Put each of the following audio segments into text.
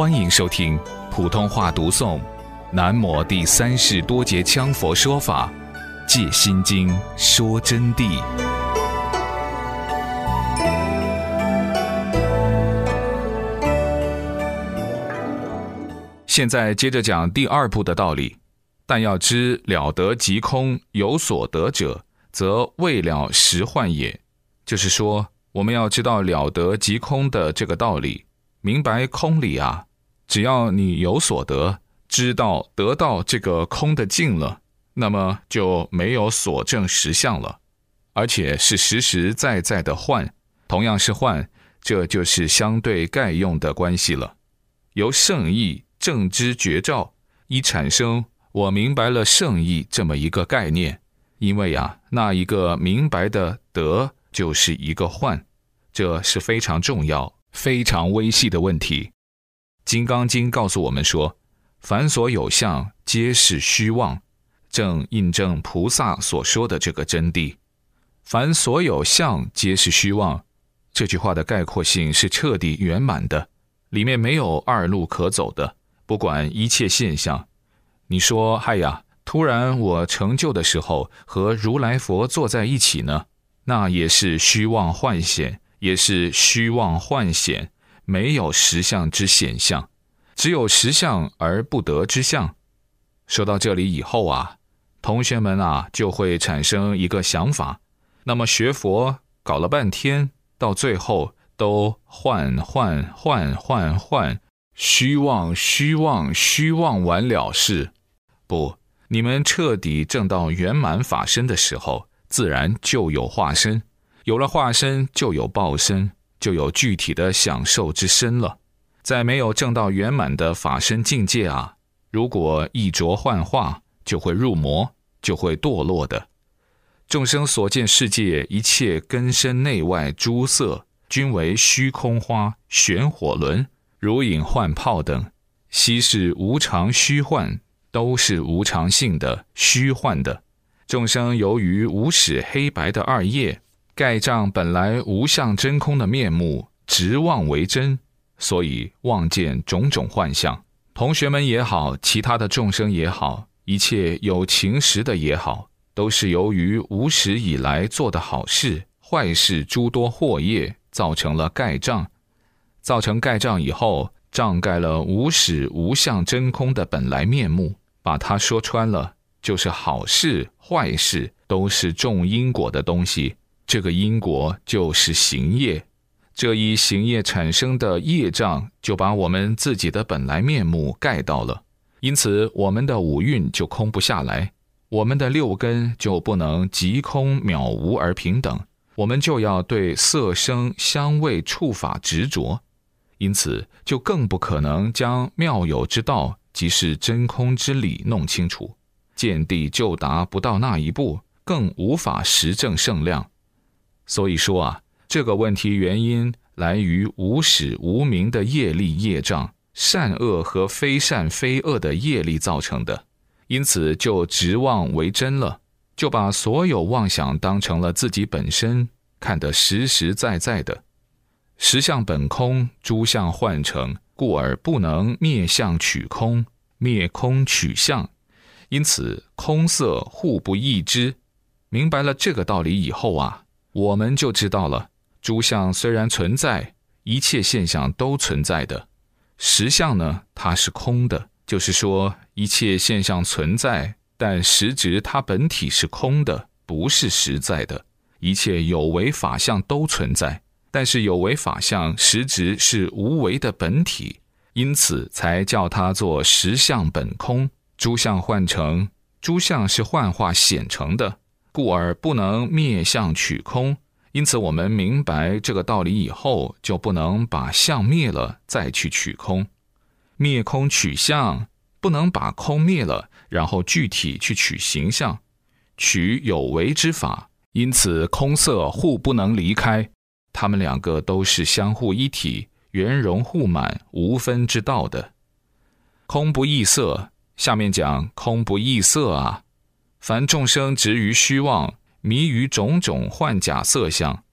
欢迎收听普通话读诵《南摩第三世多杰羌佛说法·借心经说真谛》。现在接着讲第二部的道理，但要知了得即空，有所得者，则未了实幻也。就是说，我们要知道了得即空的这个道理。明白空理啊，只要你有所得，知道得到这个空的境了，那么就没有所证实相了，而且是实实在在的幻，同样是幻，这就是相对概用的关系了。由圣意正知觉照，一产生我明白了圣意这么一个概念，因为啊，那一个明白的得就是一个幻，这是非常重要。非常微细的问题，《金刚经》告诉我们说：“凡所有相，皆是虚妄。”正印证菩萨所说的这个真谛。凡所有相，皆是虚妄。这句话的概括性是彻底圆满的，里面没有二路可走的。不管一切现象，你说：“嗨呀，突然我成就的时候，和如来佛坐在一起呢？”那也是虚妄幻显。也是虚妄幻显，没有实相之显象，只有实相而不得之相。说到这里以后啊，同学们啊就会产生一个想法：那么学佛搞了半天，到最后都幻幻幻幻幻，虚妄虚妄虚妄完了事？不，你们彻底证到圆满法身的时候，自然就有化身。有了化身，就有报身，就有具体的享受之身了。在没有证到圆满的法身境界啊，如果一着幻化，就会入魔，就会堕落的。众生所见世界一切根深内外诸色，均为虚空花、旋火轮、如影幻泡等，悉是无常虚幻，都是无常性的虚幻的。众生由于无始黑白的二业。盖障本来无相真空的面目，直妄为真，所以望见种种幻象。同学们也好，其他的众生也好，一切有情识的也好，都是由于无始以来做的好事、坏事诸多祸业，造成了盖障。造成盖障以后，障盖了无始无相真空的本来面目。把它说穿了，就是好事、坏事都是种因果的东西。这个因果就是行业，这一行业产生的业障，就把我们自己的本来面目盖到了，因此我们的五蕴就空不下来，我们的六根就不能即空渺无而平等，我们就要对色声香味触法执着，因此就更不可能将妙有之道，即是真空之理弄清楚，见地就达不到那一步，更无法实证圣量。所以说啊，这个问题原因来于无始无明的业力业障，善恶和非善非恶的业力造成的，因此就执妄为真了，就把所有妄想当成了自己本身，看得实实在在的。实相本空，诸相幻成，故而不能灭相取空，灭空取相，因此空色互不异之。明白了这个道理以后啊。我们就知道了，诸相虽然存在，一切现象都存在的，实相呢，它是空的。就是说，一切现象存在，但实质它本体是空的，不是实在的。一切有为法相都存在，但是有为法相实质是无为的本体，因此才叫它做实相本空。诸相幻成，诸相是幻化显成的。故而不能灭相取空，因此我们明白这个道理以后，就不能把相灭了再去取空，灭空取相，不能把空灭了，然后具体去取形象，取有为之法。因此空色互不能离开，他们两个都是相互一体、圆融互满、无分之道的。空不异色，下面讲空不异色啊。凡众生执于虚妄，迷于种种幻假色相。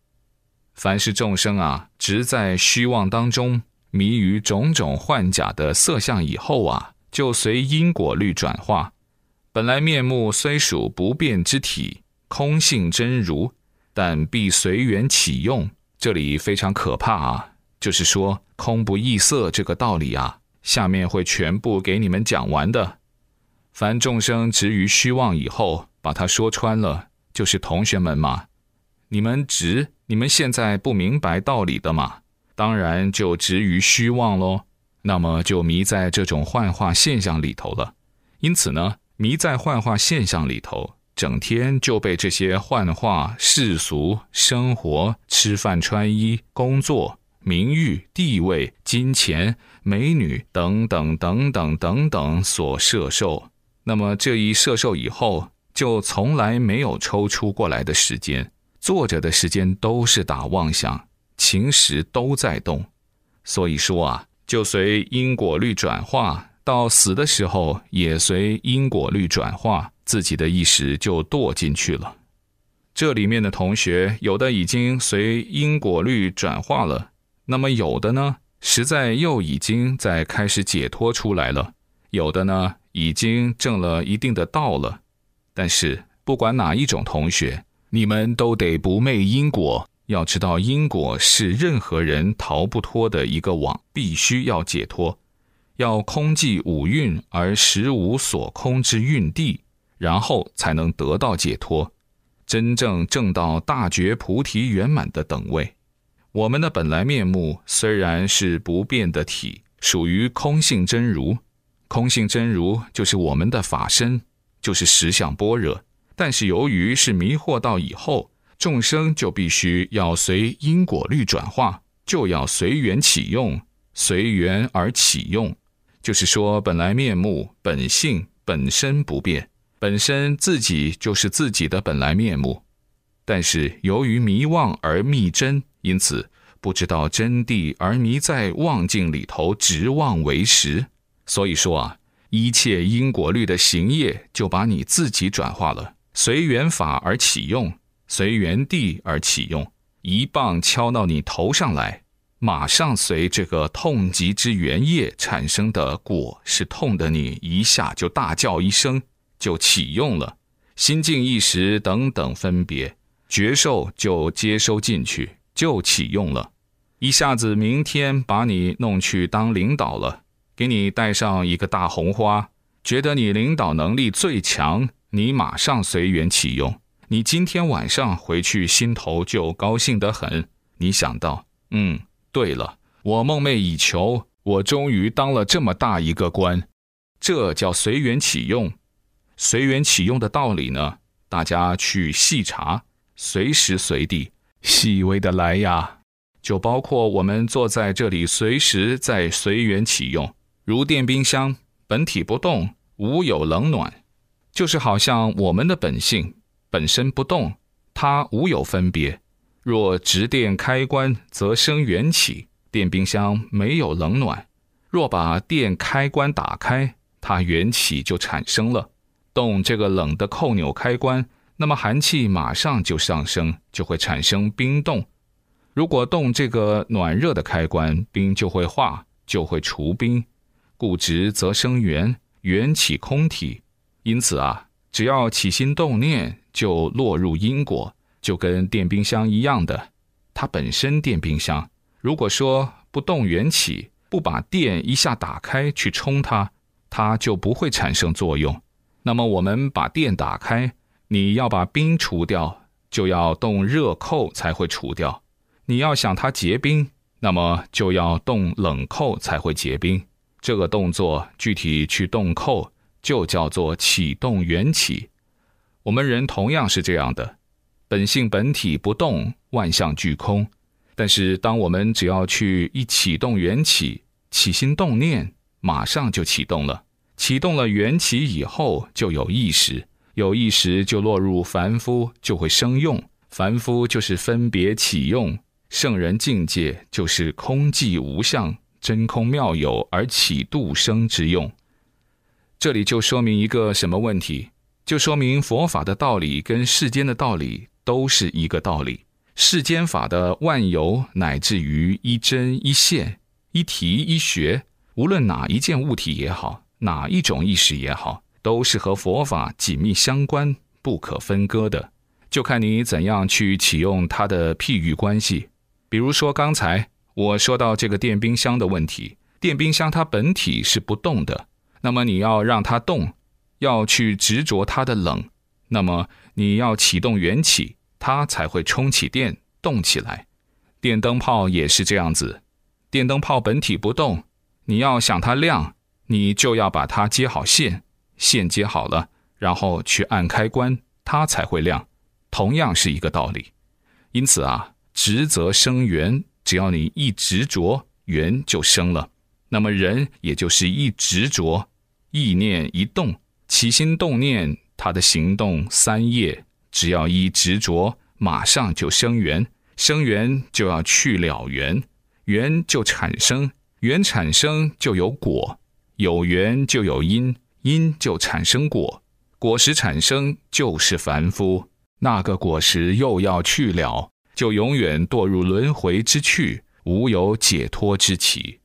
凡是众生啊，执在虚妄当中，迷于种种幻假的色相以后啊，就随因果律转化。本来面目虽属不变之体，空性真如，但必随缘起用。这里非常可怕啊，就是说空不异色这个道理啊，下面会全部给你们讲完的。凡众生执于虚妄以后，把它说穿了，就是同学们嘛，你们执，你们现在不明白道理的嘛，当然就执于虚妄喽。那么就迷在这种幻化现象里头了。因此呢。迷在幻化现象里头，整天就被这些幻化世俗生活、吃饭、穿衣、工作、名誉、地位、金钱、美女等等等等等等所摄受。那么这一射受以后，就从来没有抽出过来的时间，坐着的时间都是打妄想，情识都在动。所以说啊，就随因果律转化。到死的时候，也随因果律转化，自己的意识就堕进去了。这里面的同学，有的已经随因果律转化了，那么有的呢，实在又已经在开始解脱出来了，有的呢，已经证了一定的道了。但是不管哪一种同学，你们都得不昧因果，要知道因果是任何人逃不脱的一个网，必须要解脱。要空寂五蕴而实无所空之蕴地，然后才能得到解脱，真正证到大觉菩提圆满的等位。我们的本来面目虽然是不变的体，属于空性真如，空性真如就是我们的法身，就是实相般若。但是由于是迷惑到以后，众生就必须要随因果律转化，就要随缘起用，随缘而起用。就是说，本来面目、本性本身不变，本身自己就是自己的本来面目。但是由于迷妄而觅真，因此不知道真谛而迷在妄境里头，执妄为实。所以说啊，一切因果律的行业就把你自己转化了，随缘法而启用，随缘地而启用，一棒敲到你头上来。马上随这个痛极之原业产生的果是痛的，你一下就大叫一声，就启用了心境意识等等分别觉受就接收进去，就启用了，一下子明天把你弄去当领导了，给你戴上一个大红花，觉得你领导能力最强，你马上随缘启用，你今天晚上回去心头就高兴得很，你想到嗯。对了，我梦寐以求，我终于当了这么大一个官，这叫随缘启用。随缘启用的道理呢，大家去细查，随时随地细微的来呀。就包括我们坐在这里，随时在随缘启用，如电冰箱，本体不动，无有冷暖，就是好像我们的本性本身不动，它无有分别。若直电开关，则生缘起。电冰箱没有冷暖。若把电开关打开，它缘起就产生了。动这个冷的扣钮开关，那么寒气马上就上升，就会产生冰冻。如果动这个暖热的开关，冰就会化，就会除冰。故直则生缘，缘起空体。因此啊，只要起心动念，就落入因果。就跟电冰箱一样的，它本身电冰箱，如果说不动缘起，不把电一下打开去冲它，它就不会产生作用。那么我们把电打开，你要把冰除掉，就要动热扣才会除掉。你要想它结冰，那么就要动冷扣才会结冰。这个动作具体去动扣，就叫做启动缘起。我们人同样是这样的。本性本体不动，万象俱空。但是，当我们只要去一启动缘起，起心动念，马上就启动了。启动了缘起以后，就有意识，有意识就落入凡夫，就会生用。凡夫就是分别起用，圣人境界就是空寂无相，真空妙有而起度生之用。这里就说明一个什么问题？就说明佛法的道理跟世间的道理。都是一个道理，世间法的万有乃至于一真一线，一题一学，无论哪一件物体也好，哪一种意识也好，都是和佛法紧密相关、不可分割的。就看你怎样去启用它的譬喻关系。比如说，刚才我说到这个电冰箱的问题，电冰箱它本体是不动的，那么你要让它动，要去执着它的冷，那么你要启动缘起，它才会充起电动起来。电灯泡也是这样子，电灯泡本体不动，你要想它亮，你就要把它接好线，线接好了，然后去按开关，它才会亮。同样是一个道理。因此啊。执则生缘，只要你一执着，缘就生了。那么人也就是一执着，意念一动，起心动念，他的行动三业，只要一执着，马上就生缘。生缘就要去了缘，缘就产生，缘产生就有果，有缘就有因，因就产生果，果实产生就是凡夫，那个果实又要去了。就永远堕入轮回之趣，无有解脱之期。